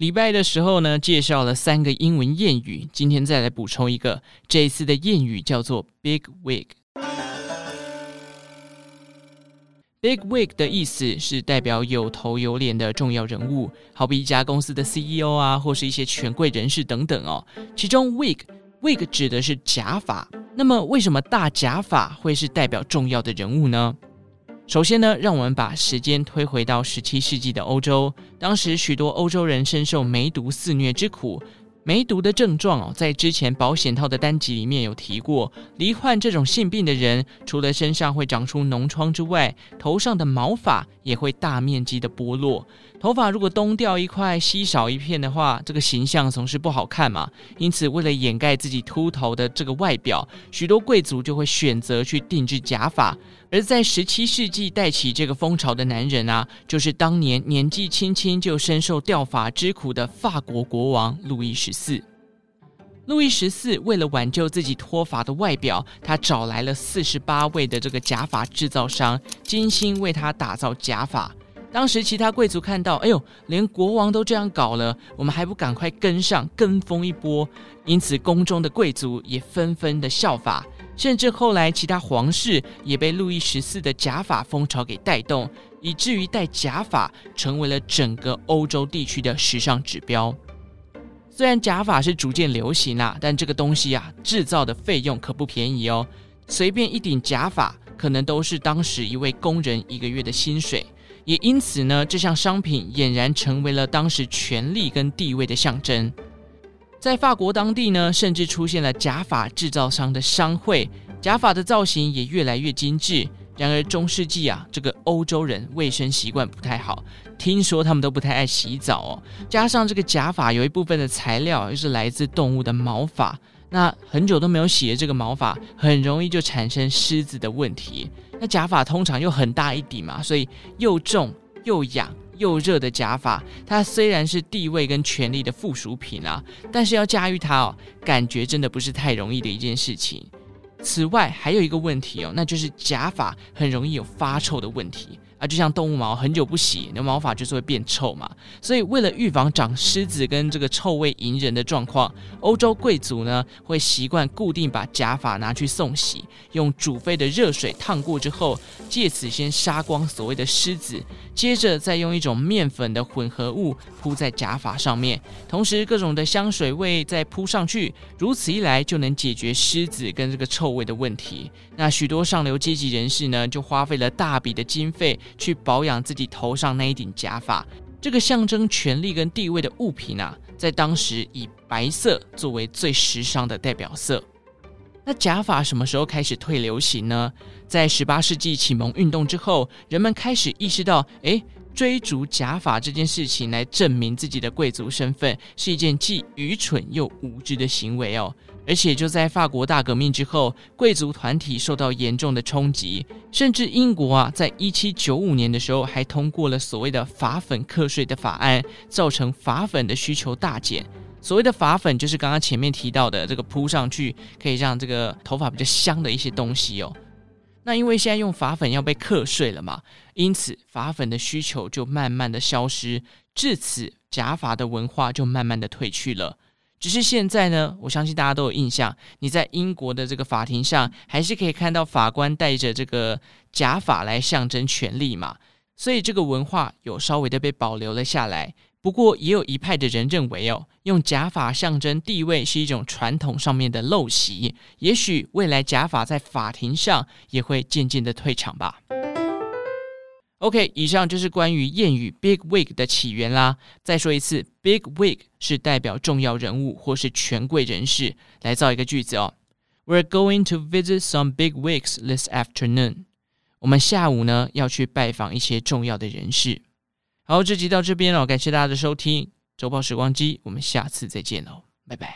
礼拜的时候呢，介绍了三个英文谚语，今天再来补充一个。这一次的谚语叫做 “big wig”。big wig 的意思是代表有头有脸的重要人物，好比一家公司的 CEO 啊，或是一些权贵人士等等哦。其中 wig wig 指的是假发，那么为什么大假发会是代表重要的人物呢？首先呢，让我们把时间推回到十七世纪的欧洲，当时许多欧洲人深受梅毒肆虐之苦。梅毒的症状哦，在之前保险套的单集里面有提过。罹患这种性病的人，除了身上会长出脓疮之外，头上的毛发也会大面积的剥落。头发如果东掉一块，西少一片的话，这个形象总是不好看嘛。因此，为了掩盖自己秃头的这个外表，许多贵族就会选择去定制假发。而在十七世纪带起这个风潮的男人啊，就是当年年纪轻轻就深受掉发之苦的法国国王路易十四。路易十四为了挽救自己脱发的外表，他找来了四十八位的这个假发制造商，精心为他打造假发。当时其他贵族看到，哎呦，连国王都这样搞了，我们还不赶快跟上，跟风一波？因此，宫中的贵族也纷纷的效法，甚至后来其他皇室也被路易十四的假发风潮给带动，以至于戴假发成为了整个欧洲地区的时尚指标。虽然假发是逐渐流行啦，但这个东西啊，制造的费用可不便宜哦，随便一顶假发可能都是当时一位工人一个月的薪水。也因此呢，这项商品俨然成为了当时权力跟地位的象征。在法国当地呢，甚至出现了假发制造商的商会，假发的造型也越来越精致。然而中世纪啊，这个欧洲人卫生习惯不太好，听说他们都不太爱洗澡哦。加上这个假发有一部分的材料又是来自动物的毛发。那很久都没有洗的这个毛发，很容易就产生虱子的问题。那假发通常又很大一顶嘛，所以又重又痒又热的假发，它虽然是地位跟权力的附属品啊，但是要驾驭它哦，感觉真的不是太容易的一件事情。此外，还有一个问题哦，那就是假发很容易有发臭的问题。啊，就像动物毛，很久不洗，那毛发就是会变臭嘛。所以为了预防长虱子跟这个臭味迎人的状况，欧洲贵族呢会习惯固定把假发拿去送洗，用煮沸的热水烫过之后，借此先杀光所谓的虱子，接着再用一种面粉的混合物铺在假发上面，同时各种的香水味再铺上去，如此一来就能解决虱子跟这个臭味的问题。那许多上流阶级人士呢，就花费了大笔的经费。去保养自己头上那一顶假发，这个象征权力跟地位的物品啊，在当时以白色作为最时尚的代表色。那假发什么时候开始退流行呢？在十八世纪启蒙运动之后，人们开始意识到，诶，追逐假发这件事情来证明自己的贵族身份，是一件既愚蠢又无知的行为哦。而且就在法国大革命之后，贵族团体受到严重的冲击，甚至英国啊，在一七九五年的时候还通过了所谓的发粉课税的法案，造成发粉的需求大减。所谓的发粉就是刚刚前面提到的这个铺上去可以让这个头发比较香的一些东西哦。那因为现在用发粉要被课税了嘛，因此发粉的需求就慢慢的消失，至此假发的文化就慢慢的退去了。只是现在呢，我相信大家都有印象，你在英国的这个法庭上，还是可以看到法官戴着这个假发来象征权力嘛，所以这个文化有稍微的被保留了下来。不过也有一派的人认为哦，用假发象征地位是一种传统上面的陋习，也许未来假发在法庭上也会渐渐的退场吧。OK，以上就是关于谚语 “big wig” 的起源啦。再说一次，“big wig” 是代表重要人物或是权贵人士。来造一个句子哦：We're going to visit some big wigs this afternoon。我们下午呢要去拜访一些重要的人士。好，这集到这边了，感谢大家的收听。周报时光机，我们下次再见喽，拜拜。